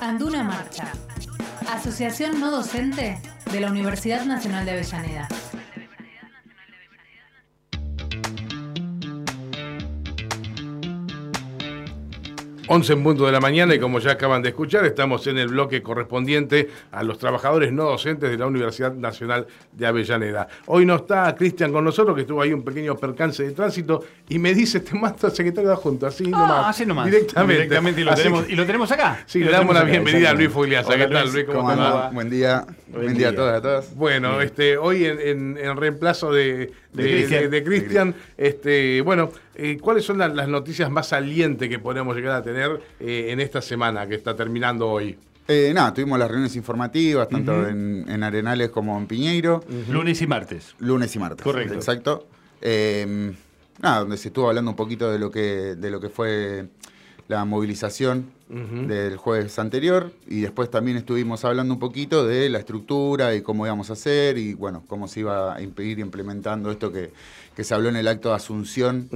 Anduna Marcha. Asociación no docente de la Universidad Nacional de Avellaneda. 11 en punto de la mañana y como ya acaban de escuchar, estamos en el bloque correspondiente a los trabajadores no docentes de la Universidad Nacional de Avellaneda. Hoy no está Cristian con nosotros, que estuvo ahí un pequeño percance de tránsito y me dice, te mando al secretario de Junta, así Ah, nomás. así nomás. Directamente. Directamente y lo, Así tenemos, que- y lo tenemos acá. Sí, le damos la bienvenida a Luis. Fogliasa. ¿Qué tal, Luis? ¿Cómo ¿Cómo te va? anda? Buen día. Buen Buen, día a día. todas y a todas. Bueno, este, hoy en, en- en reemplazo de, de, De Cristian. de- de Cristian, este, bueno, eh, ¿cuáles son las, las noticias más salientes que podemos llegar a tener eh, en esta semana que está terminando hoy? Eh, nada, tuvimos las reuniones informativas, tanto en, en Arenales como en Piñeiro, Lunes y martes. lunes y martes. Correcto. Exacto. Eh, nada, donde se estuvo hablando un poquito de lo que, de lo que fue la movilización del jueves anterior y después también estuvimos hablando un poquito de la estructura y cómo íbamos a hacer y bueno, cómo se iba a impedir implementando esto que, que se habló en el acto de Asunción.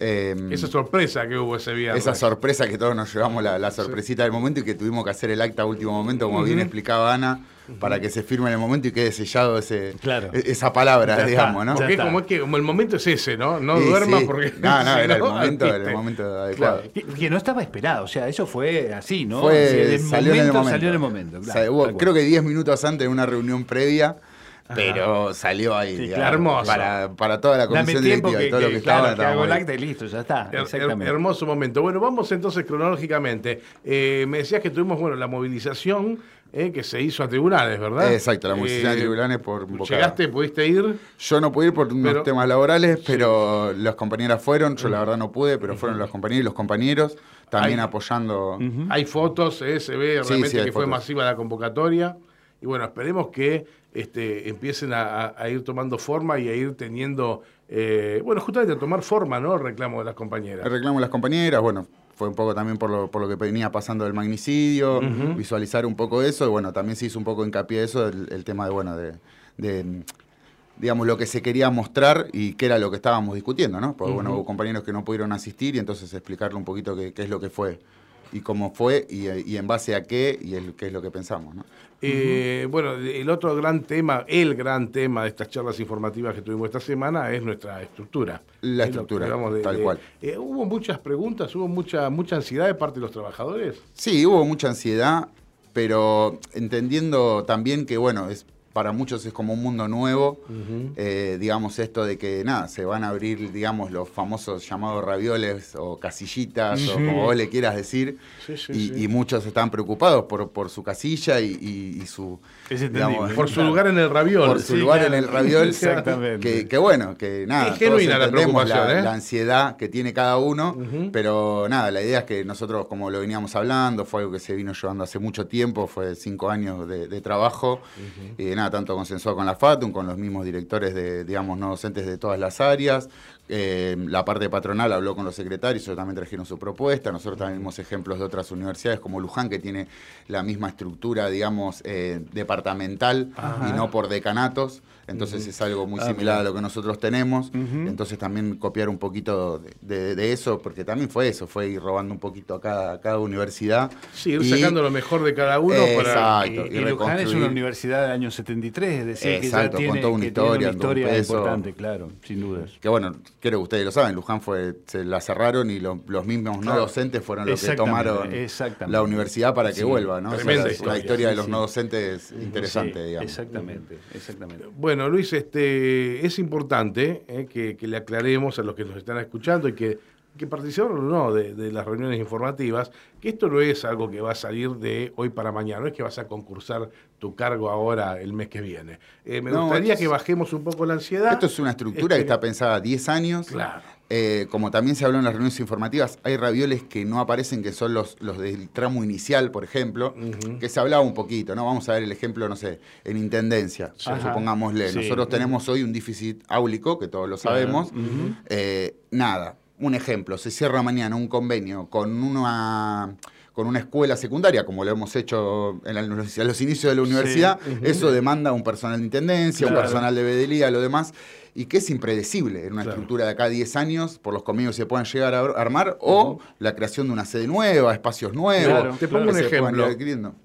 Eh, Esa sorpresa que hubo ese viernes. Esa sorpresa que todos nos llevamos la, la sorpresita del momento y que tuvimos que hacer el acta a último momento, como bien explicaba Ana, para que se firme en el momento y quede sellado ese, Claro. e- esa palabra, Ya está, digamos, ¿no? Porque como es que como el momento es ese, ¿no? No Sí, duermas sí. porque. No, no, era el momento, era el momento adecuado. Que, que no estaba esperado, o sea, eso fue así, ¿no? Fue- salió en el momento. Salió en el momento, O sea, hubo- creo que 10 minutos antes de una reunión previa, pero salió ahí. Sí, digamos, claro. Hermoso. Para, para toda la comisión tiempo directiva que, y todo lo que, que claro, estaba. que hago el estábamos acta y listo, ya está. Her- her- exactamente. hermoso momento. Bueno, vamos entonces cronológicamente. Eh, me decías que tuvimos, bueno, la movilización eh, que se hizo a tribunales, ¿verdad? Exacto, la movilización a tribunales por Boca. ¿Llegaste, pudiste ir? Yo no pude ir por unos Pero- temas laborales, pero las compañeras fueron, yo la verdad no pude, pero fueron los compañeros y los compañeros también apoyando. Hay fotos, eh, se ve realmente sí, que fue masiva la convocatoria. Y bueno, esperemos que este, empiecen a, ir tomando forma y a ir teniendo, eh, bueno, justamente a tomar forma, ¿no? El reclamo de las compañeras. El reclamo de las compañeras, bueno, fue un poco también por lo, por lo que venía pasando del magnicidio, visualizar un poco eso, y bueno, también se hizo un poco hincapié eso, el, el tema de, bueno, de, de, digamos, lo que se quería mostrar y qué era lo que estábamos discutiendo, ¿no? Porque, bueno, hubo compañeros que no pudieron asistir y entonces explicarle un poquito qué, qué es lo que fue y cómo fue y, y en base a qué y el, qué es lo que pensamos, ¿no? Eh, Bueno, el otro gran tema, el gran tema de estas charlas informativas que tuvimos esta semana es nuestra estructura. La Es estructura, tal cual. eh, hubo muchas preguntas, hubo mucha, mucha ansiedad de parte de los trabajadores. Sí, hubo mucha ansiedad, pero entendiendo también que, bueno, es para muchos es como un mundo nuevo, eh, digamos esto de que, nada, se van a abrir, digamos, los famosos llamados ravioles o casillitas, o como vos le quieras decir, Sí, sí, y, sí. y muchos están preocupados por, por su casilla y, y- y su... Entendible. Por su lugar en el raviol. por su Sí, lugar claro. en el raviol. Exactamente. Que, que bueno, que nada. Es genuina todos la preocupación, ¿eh? la ansiedad que tiene cada uno, pero nada, la idea es que nosotros, como lo veníamos hablando, fue algo que se vino llevando hace mucho tiempo, fue cinco años de, de trabajo, y nada, tanto consensuado con la FATUM, con los mismos directores de, digamos, no docentes de todas las áreas. Eh, la parte patronal habló con los secretarios, ellos también trajeron su propuesta. Nosotros también vimos ejemplos de otras universidades como Luján, que tiene la misma estructura, digamos, eh, departamental y no por decanatos. Entonces es algo muy Ah, similar mira. a lo que nosotros tenemos. Entonces también copiar un poquito de, de- de eso, porque también fue eso, fue ir robando un poquito a cada, a cada universidad. Sí, ir Y- sacando lo mejor de cada uno para. Exacto. Y, y y Luján es una universidad del año 73, es decir, Exacto, que ya con tiene, toda una que tiene historia, una con un historia peso. importante, claro, sin dudas. Que bueno, creo que ustedes lo saben, Luján fue, se la cerraron y lo- los mismos no Claro. docentes fueron los que tomaron la universidad para que Sí, vuelva, ¿no? O sea, la, historia, la historia sí, de los sí. no docentes es interesante, Sí, digamos. Exactamente, exactamente. Bueno, Luis, este, es importante eh, que, que le aclaremos a los que nos están escuchando y que, que participaron o no de, de las reuniones informativas, que esto no es algo que va a salir de hoy para mañana, no es que vas a concursar tu cargo ahora el mes que viene. Eh, me No, gustaría es- que bajemos un poco la ansiedad. Esto es una estructura que Este, está pensada 10 años. Claro. Eh, como también se habló en las reuniones informativas, hay ravioles que no aparecen, que son los, los del tramo inicial, por ejemplo, que se hablaba un poquito, ¿no? Vamos a ver el ejemplo, no sé, en Intendencia, Ajá. supongámosle. Sí. Nosotros tenemos hoy un déficit áulico, que todos lo sabemos. Eh, nada, un ejemplo, se cierra mañana un convenio con una con una escuela secundaria, como lo hemos hecho en la- a los inicios de la universidad, eso demanda un personal de intendencia, un personal de bedelía, lo demás, y que es impredecible en una Claro. estructura de acá a 10 años, por los convenios que se puedan llegar a armar, o la creación de una sede nueva, espacios nuevos. Claro, Te pongo que un ejemplo.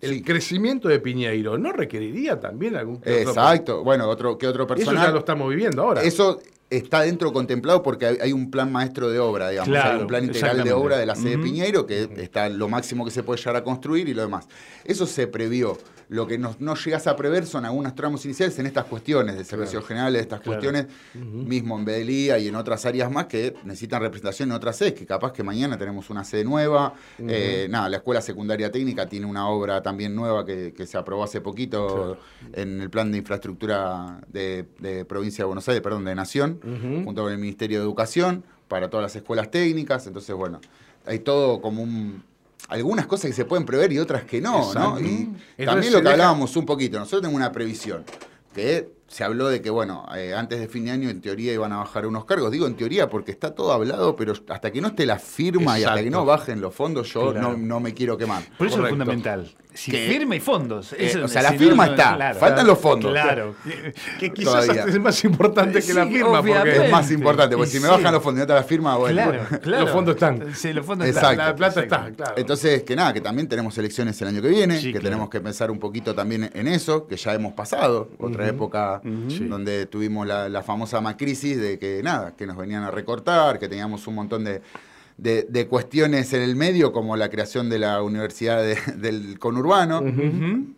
El Sí. crecimiento de Piñeiro no requeriría también algún que otro- Exacto. Bueno, otro, ¿qué otro Eso personal? ya lo estamos viviendo ahora. Eso está dentro contemplado porque hay, un plan maestro de obra, digamos. Claro, hay un plan integral de obra de la sede Ujú. Piñeiro, que está lo máximo que se puede llegar a construir y lo demás. Eso se previó. Lo que no, no llegas a prever son algunos tramos iniciales en estas cuestiones de servicios generales, de estas Claro. cuestiones, mismo en Bedelía y en otras áreas más que necesitan representación en otras sedes, que capaz que mañana tenemos una sede nueva. Eh, nada, la Escuela Secundaria Técnica tiene una obra también nueva que, que se aprobó hace poquito en el plan de infraestructura de, de provincia de Buenos Aires, perdón, de Nación, junto con el Ministerio de Educación, para todas las escuelas técnicas. Entonces, bueno, hay todo como un... Algunas cosas que se pueden prever y otras que no, ¿no? Y también lo que hablábamos un poquito, nosotros tenemos una previsión, que se habló de que, bueno, eh, antes de fin de año en teoría iban a bajar unos cargos. Digo en teoría porque está todo hablado, pero hasta que no esté la firma y hasta que no bajen los fondos, yo Claro. no, no me quiero quemar. Por eso Correcto. es fundamental. Si Que- firma y fondos. Eh, o sea, la si firma no, está, claro. faltan los fondos. Claro. que quizás es más importante que la Sí, firma, porque Es más importante, porque Y si me sí. bajan los fondos y no está la firma, bueno. Claro, claro. Los fondos están. Sí, los fondos Exacto. están. la plata está, claro. Entonces, que nada, que también tenemos elecciones el año que viene, Sí, que tenemos que pensar un poquito también en eso, que ya hemos pasado, otra época Sí. donde tuvimos la, la famosa macrisis de que nada, que nos venían a recortar, que teníamos un montón de, de- de cuestiones en el medio, como la creación de la Universidad de- del conurbano,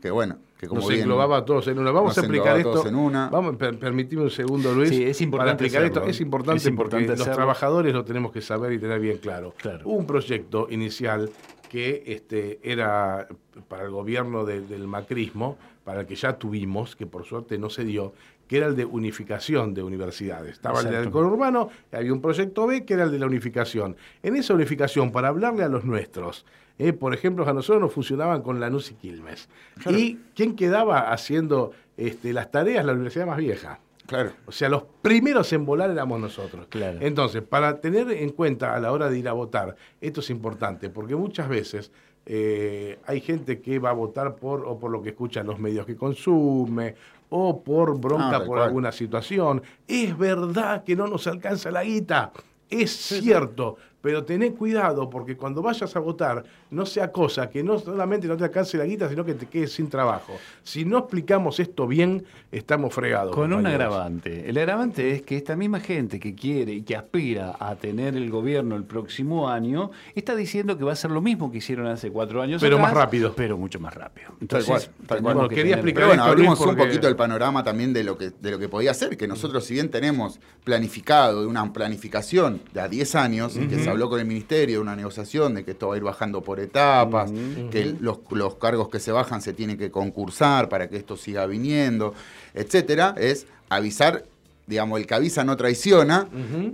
que bueno, que como nos bien... englobaba a todos en una. Vamos a explicar esto. en una. Vamos, per- permitime un segundo, Luis. Sí, es importante Para explicar hacerlo. esto. Es importante, Es importante porque los trabajadores lo tenemos que saber y tener bien claro. Claro. Hubo un proyecto inicial que este, era para el gobierno de- del macrismo, para el que ya tuvimos, que por suerte no se dio, que era el de unificación de universidades. Estaba el del conurbano, y había un proyecto B que era el de la unificación. En esa unificación, para hablarle a los nuestros, eh, por ejemplo, a nosotros nos funcionaban con Lanús y Quilmes. ¿Y quién quedaba haciendo este, las tareas? La universidad más vieja. Claro. O sea, los primeros en volar éramos nosotros. Claro. Entonces, para tener en cuenta a la hora de ir a votar, esto es importante, porque muchas veces eh, hay gente que va a votar por o por lo que escuchan los medios que consume, o por bronca Ah, por alguna situación. Es verdad que no nos alcanza la guita. Es cierto, pero tené cuidado porque cuando vayas a votar no sea cosa que no solamente no te alcance la guita, sino que te quedes sin trabajo. Si no explicamos esto bien, estamos fregados. Con un agravante. El agravante es que esta misma gente que quiere y que aspira a tener el gobierno el próximo año está diciendo que va a ser lo mismo que hicieron hace cuatro años. Pero atrás, más rápido. Pero mucho más rápido. Tal Entonces, cual, tal cual. Bueno, que quería tener- explicar Pero bueno, abrimos Luis, un porque- poquito el panorama también de lo que de lo que podía ser, que nosotros si bien tenemos planificado de una planificación de a 10 años, y que se habló con el ministerio de una negociación de que esto va a ir bajando por etapas, que los, los cargos que se bajan se tienen que concursar para que esto siga viniendo, etcétera, es avisar digamos, el que avisa no traiciona,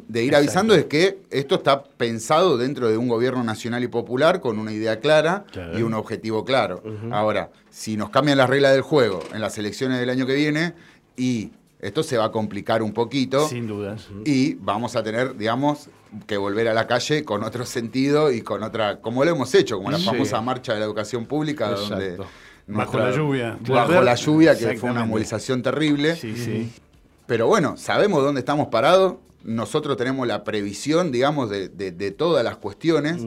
de ir avisando es que esto está pensado dentro de un gobierno nacional y popular con una idea clara Claro. y un objetivo claro. Ahora, si nos cambian las reglas del juego en las elecciones del año que viene, y esto se va a complicar un poquito, Sin dudas. y vamos a tener, digamos, que volver a la calle con otro sentido y con otra, como lo hemos hecho, como la Sí. famosa marcha de la educación pública, donde Exacto. Bajo la lluvia. Bajo la lluvia, que fue una movilización terrible. Sí, sí. Pero bueno, sabemos dónde estamos parados. Nosotros tenemos la previsión, digamos, de, de- de todas las cuestiones.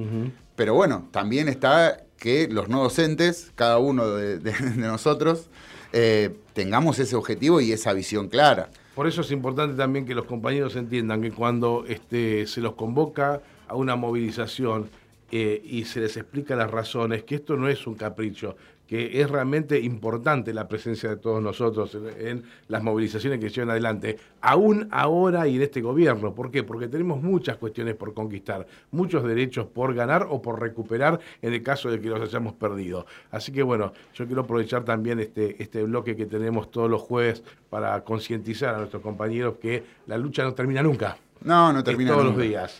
Pero bueno, también está que los no docentes, cada uno de nosotros, eh, tengamos ese objetivo y esa visión clara. Por eso es importante también que los compañeros entiendan que cuando este, se los convoca a una movilización eh, y se les explica las razones, que esto no es un capricho, que es realmente importante la presencia de todos nosotros en, las movilizaciones que llevan adelante, aún ahora y en este gobierno. ¿Por qué? Porque tenemos muchas cuestiones por conquistar, muchos derechos por ganar o por recuperar en el caso de que los hayamos perdido. Así que bueno, yo quiero aprovechar también este, este bloque que tenemos todos los jueves para concientizar a nuestros compañeros que la lucha no termina nunca. No, no termina todos nunca. los días.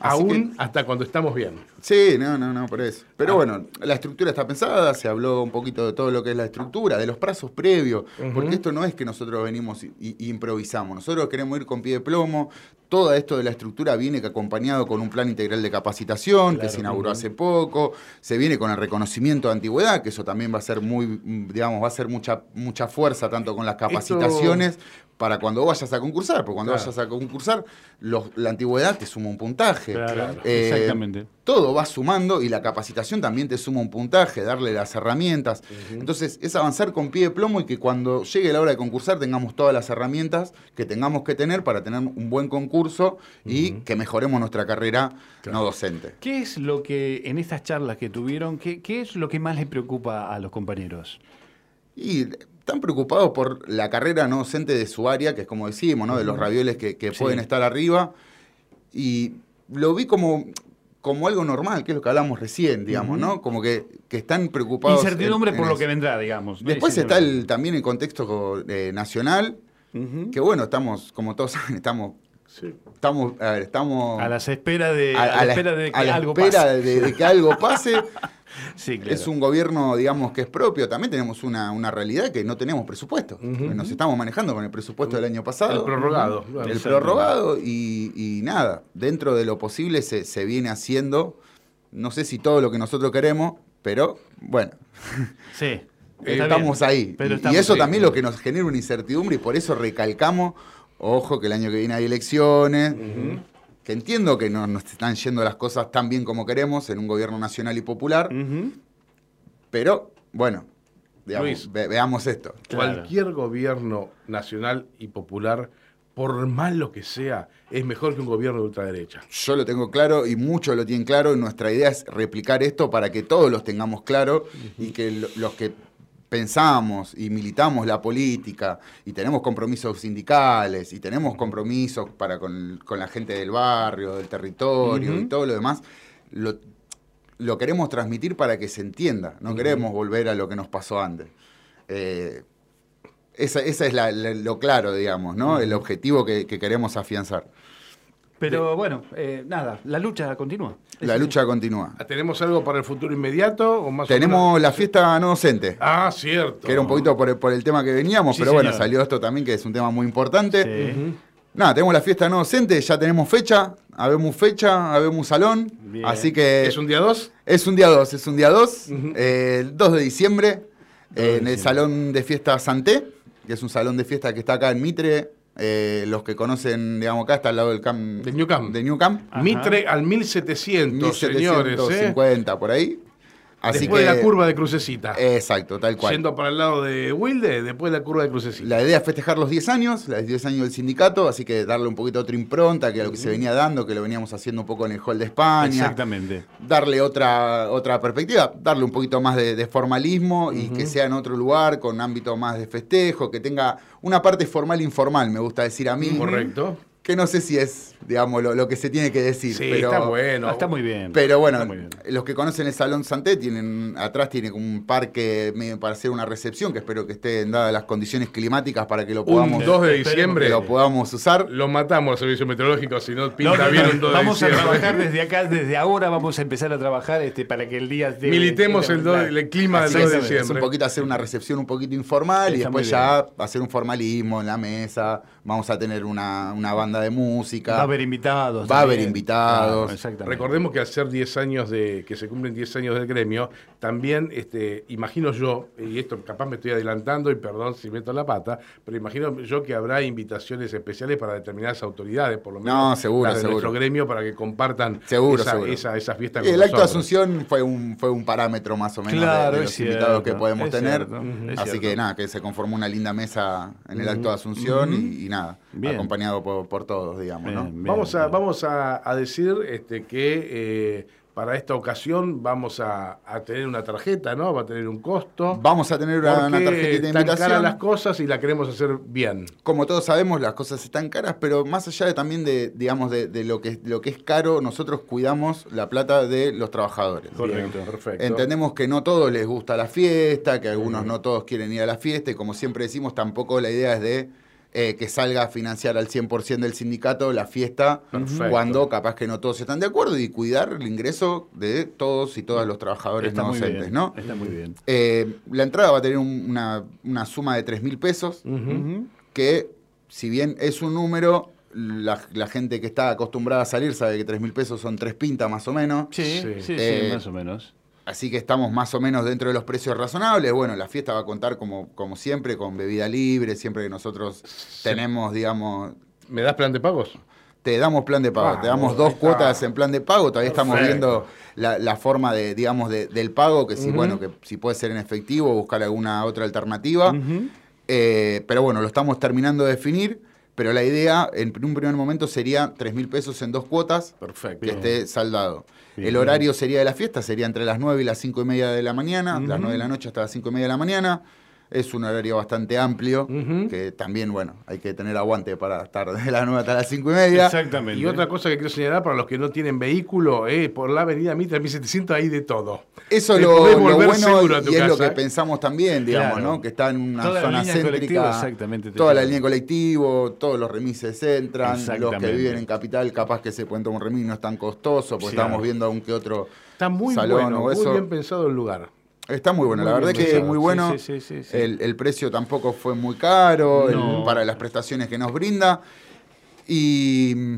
Aún hasta cuando estamos bien. Sí, no, no, no, por eso. Ah. Pero bueno, la estructura está pensada, se habló un poquito de todo lo que es la estructura, de los plazos previos, porque esto no es que nosotros venimos y, y improvisamos, nosotros queremos ir con pie de plomo, todo esto de la estructura viene acompañado con un plan integral de capacitación que se inauguró hace poco, se viene con el reconocimiento de antigüedad, que eso también va a ser muy, digamos, va a ser mucha, mucha fuerza tanto con las capacitaciones para cuando vayas a concursar, porque cuando vayas a concursar, la antigüedad te suma un puntaje. Eh, Exactamente. Todo va sumando y la capacitación también te suma un puntaje, darle las herramientas. Entonces, es avanzar con pie de plomo y que cuando llegue la hora de concursar tengamos todas las herramientas que tengamos que tener para tener un buen concurso y que mejoremos nuestra carrera no docente. ¿Qué es lo que en estas charlas que tuvieron, qué, qué es lo que más les preocupa a los compañeros? Y están preocupados por la carrera no docente de su área, que es como decimos, ¿no? De los ravioles que, pueden estar arriba. Y lo vi como, como algo normal, que es lo que hablamos recién, digamos, ¿no? Como que, están preocupados. Incertidumbre por lo que vendrá, digamos. Después está el, también el contexto eh, nacional, que bueno, estamos, como todos saben, estamos Estamos, a estamos a las esperas de, a, la, espera de que algo espera de, que algo pase. Es un gobierno, digamos, que es propio. También tenemos una, realidad que no tenemos presupuesto. Nos estamos manejando con el presupuesto del año pasado. El prorrogado. El prorrogado y, nada, dentro de lo posible se, viene haciendo, no sé si todo lo que nosotros queremos, pero bueno. Sí. estamos ahí. y, eso también lo que nos genera una incertidumbre y por eso recalcamos, ojo que el año que viene hay elecciones que entiendo que no nos están yendo las cosas tan bien como queremos en un gobierno nacional y popular, pero bueno, veamos esto. Cualquier gobierno nacional y popular, por malo que sea, es mejor que un gobierno de ultraderecha. Yo lo tengo claro y muchos lo tienen claro. Y nuestra idea es replicar esto para que todos los tengamos claro y que los que pensamos y militamos la política y tenemos compromisos sindicales y tenemos compromisos para con, la gente del barrio, del territorio y todo lo demás, lo, queremos transmitir para que se entienda, no queremos volver a lo que nos pasó antes. Eh, esa, es lo claro, digamos, ¿no? El objetivo que queremos afianzar. Pero bueno, eh, nada, la lucha continúa. La lucha continúa. ¿Tenemos algo para el futuro inmediato? O más Tenemos la fiesta no docente. Ah, cierto. Que era un poquito por el, tema que veníamos, pero bueno, salió esto también, que es un tema muy importante. Nada, tenemos la fiesta no docente, ya tenemos fecha, habemos fecha, habemos salón. Así que. ¿Es un día 2? Es un día 2, es un día 2, el 2 de diciembre, en el Salón de Fiesta Santé, que es un salón de fiesta que está acá en Mitre, eh, los que conocen, digamos, acá está al lado del camp, de New Camp. De New Camp. Mitre al 1700, 1750 ¿eh? por ahí. Después de la curva de Crucecita. Exacto, tal cual. Yendo para el lado de Wilde, después de la curva de Crucecita. La idea es festejar los 10 años, los 10 años del sindicato, así que darle un poquito otra impronta que a lo que se venía dando, que lo veníamos haciendo un poco en el Hall de España. Exactamente. Darle otra, otra perspectiva, darle un poquito más de, formalismo y que sea en otro lugar, con ámbito más de festejo, que tenga una parte formal e informal, me gusta decir a mí. Correcto que no sé si es, digamos, lo, que se tiene que decir. Sí, pero, está bueno. Ah, está muy bien. Pero bueno, los que conocen el Salón Santé, tienen, atrás tiene como un parque para hacer una recepción, que espero que estén dadas las condiciones climáticas para que lo podamos... Un 2 de diciembre. lo podamos usar. Lo matamos al servicio meteorológico, si no pinta bien un 2 de Vamos a trabajar desde acá, desde ahora vamos a empezar a trabajar este, para que el día... De, Militemos el, el, clima del 2 de diciembre. Es un poquito hacer una recepción un poquito informal y después ya hacer un formalismo en la mesa. Vamos a tener una, una banda de música. Va a haber invitados. Va a haber invitados. Recordemos que hacer 10 años de, que se cumplen 10 años del gremio, también este, imagino yo, y esto capaz me estoy adelantando y perdón si meto la pata, pero imagino yo que habrá invitaciones especiales para determinadas autoridades, por lo menos no, seguro, de nuestro gremio, para que compartan seguro, esa, esa, fiesta El acto de Asunción fue un, fue un parámetro más o menos de, los invitados que podemos tener. Así que nada, que se conformó una linda mesa en el acto de Asunción y, nada, acompañado por, por todos, digamos vamos a, vamos a, decir este, que eh, para esta ocasión vamos a, tener una tarjeta, ¿no? Va a tener un costo. Vamos a tener una, una tarjeta de invitación. Están caras las cosas y la queremos hacer bien. Como todos sabemos, las cosas están caras, pero más allá de, también de, digamos, de, lo, que, lo que es caro, nosotros cuidamos la plata de los trabajadores. Correcto, perfecto. Entendemos que no todos les gusta la fiesta, que algunos no todos quieren ir a la fiesta, y como siempre decimos, tampoco la idea es de eh, que salga a financiar al 100% del sindicato la fiesta cuando capaz que no todos están de acuerdo y cuidar el ingreso de todos y todas los trabajadores no docentes, ¿no? Está muy bien. Eh, la entrada va a tener una, suma de 3 mil pesos, que si bien es un número, la, la gente que está acostumbrada a salir sabe que 3 mil pesos son tres pintas más o menos. Sí, sí, Sí. sí, Eh, más o menos. Así que estamos más o menos dentro de los precios razonables. Bueno, la fiesta va a contar como, como siempre con bebida libre, siempre que nosotros tenemos, digamos, ¿Me das plan de pagos? te damos plan de pago, Ah, te damos dos está. cuotas en plan de pago, todavía estamos viendo la, la forma de, digamos, de- del pago, que si, bueno, que si puede ser en efectivo buscar alguna otra alternativa. Eh, pero bueno, lo estamos terminando de definir, pero la idea en un primer momento sería 3 mil pesos en dos cuotas, Perfecto. que esté saldado. Bien. El horario sería de la fiesta, sería entre las 9 y las 5 y media de la mañana, las 9 de la noche hasta las 5 y media de la mañana. Es un horario bastante amplio, que también, bueno, hay que tener aguante para estar de las 9 hasta las 5 y media. Exactamente. Y otra cosa que quiero señalar para los que no tienen vehículo, eh, por la avenida Mitra 1700 hay de todo. Eso Te lo, bueno y es lo que ¿eh? pensamos también, digamos, Claro. ¿no? Que está en una Toda zona céntrica. exactamente, te Toda la línea colectivo, todos los remises entran, los que viven en capital capaz que se pueden tomar un remis, no es tan costoso, porque Sí. estábamos viendo aún que otro Está muy salón bueno, o muy eso. bien pensado el lugar. Está muy bueno, Muy la verdad que es muy bueno. Sí, sí, sí. El, el precio tampoco fue muy caro el- para las prestaciones que nos brinda. Y mm,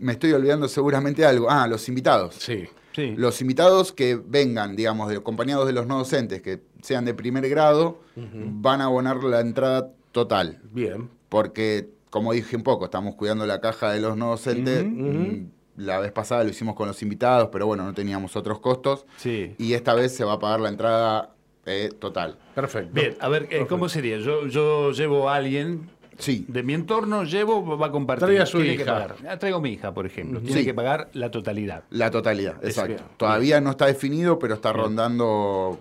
me estoy olvidando seguramente algo. Ah, los invitados. Sí. Sí. Los invitados que vengan, digamos, de, acompañados de los no docentes, que sean de primer grado, van a abonar la entrada total. Bien. Porque, como dije un poco, estamos cuidando la caja de los no docentes. Mm, La vez pasada lo hicimos con los invitados, pero bueno, no teníamos otros costos. Sí. Y esta vez se va a pagar la entrada eh, total. Perfecto. Bien, a ver, eh, ¿cómo sería? Yo, yo llevo a alguien Sí, de mi entorno, llevo, va a compartir. Trae a su Tiene que hija. pagar. Traigo a mi hija, por ejemplo. Tiene Sí. que pagar la totalidad. la totalidad, Es exacto. bien, Todavía no está definido, pero está rondando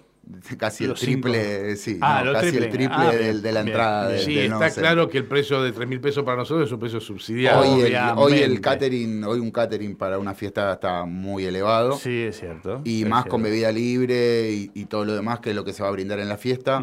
casi el triple, sí, Ah, no, casi triple. el triple Ah, de la entrada. de- Sí, está claro que el precio de 3 mil pesos para nosotros es un precio subsidiado. Hoy el, Obviamente. hoy el catering, hoy un catering para una fiesta está muy elevado. Sí, es cierto. Y es más cierto. con bebida libre y, y todo lo demás que es lo que se va a brindar en la fiesta.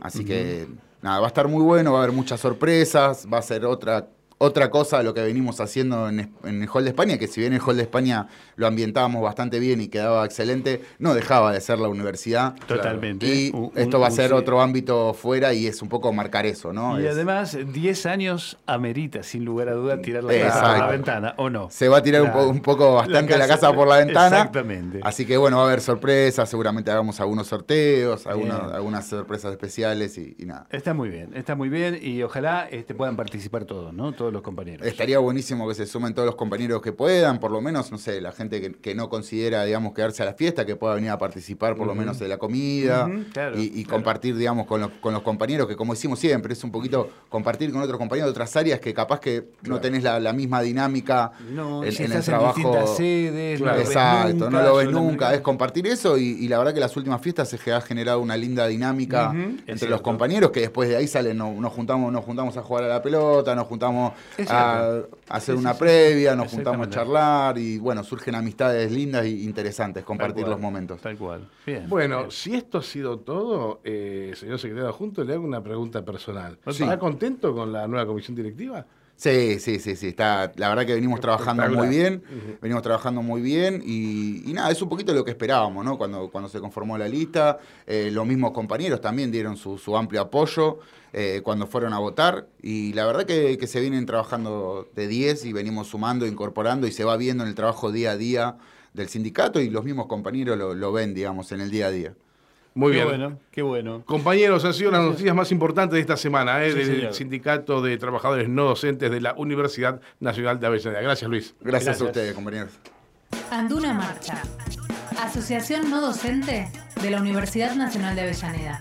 Así que nada, va a estar muy bueno, va a haber muchas sorpresas, va a ser otra otra cosa de lo que venimos haciendo en, en el Hall de España, que si bien el Hall de España lo ambientábamos bastante bien y quedaba excelente, no dejaba de ser la universidad. Totalmente. Y Un- esto va a ser otro ámbito fuera y es un poco marcar eso, ¿no? Y Es- además, 10 años amerita, sin lugar a duda, tirar la Exacto. casa por la ventana, ¿o no? se va a tirar un, po- un poco bastante la casa, casa- por la ventana. Exactamente. Así que bueno, va a haber sorpresas, seguramente hagamos algunos sorteos, algunas, Bien. algunas sorpresas especiales y, y nada. Está muy bien, está muy bien y ojalá este, puedan participar todos, ¿no? Todos los compañeros. Estaría buenísimo que se sumen todos los compañeros que puedan, por lo menos, no sé, la gente que, que no considera, digamos, quedarse a la fiesta, que pueda venir a participar por lo menos de la comida claro, y, y claro. compartir, digamos, con los, con los compañeros, que como decimos siempre, es un poquito compartir con otros compañeros de otras áreas que capaz que no tenés la, la misma dinámica No, en, si en el en trabajo. distintas sedes, no lo Exacto, nunca, no lo ves nunca, es compartir eso y, y la verdad que las últimas fiestas se ha generado una linda dinámica entre los compañeros que después de ahí salen, no- nos juntamos, nos juntamos a jugar a la pelota, nos juntamos a, hacer Sí, una sí, previa, nos juntamos a charlar y bueno, surgen amistades lindas e interesantes, compartir cual, los momentos. Tal cual. Bien. Bueno, bien. si esto ha sido todo, eh, señor secretario adjunto, le hago una pregunta personal. Sí. ¿Está contento con la nueva comisión directiva? Sí, sí, sí, sí. Está, la verdad que venimos trabajando muy bien. Venimos trabajando muy bien y, y nada, es un poquito lo que esperábamos, ¿no? Cuando, cuando se conformó la lista, eh, los mismos compañeros también dieron su, su amplio apoyo eh, cuando fueron a votar. Y la verdad que, que se vienen trabajando de 10 y venimos sumando, incorporando y se va viendo en el trabajo día a día del sindicato y los mismos compañeros lo, lo ven, digamos, en el día a día. Muy qué bien. bueno, qué bueno. Compañeros, han sido las noticias más importantes de esta semana, eh, Sí, del señor. Sindicato de Trabajadores No Docentes de la Universidad Nacional de Avellaneda. Gracias, Luis. Gracias, Gracias. a ustedes, compañeros. Anduna Marcha. Asociación no docente de la Universidad Nacional de Avellaneda.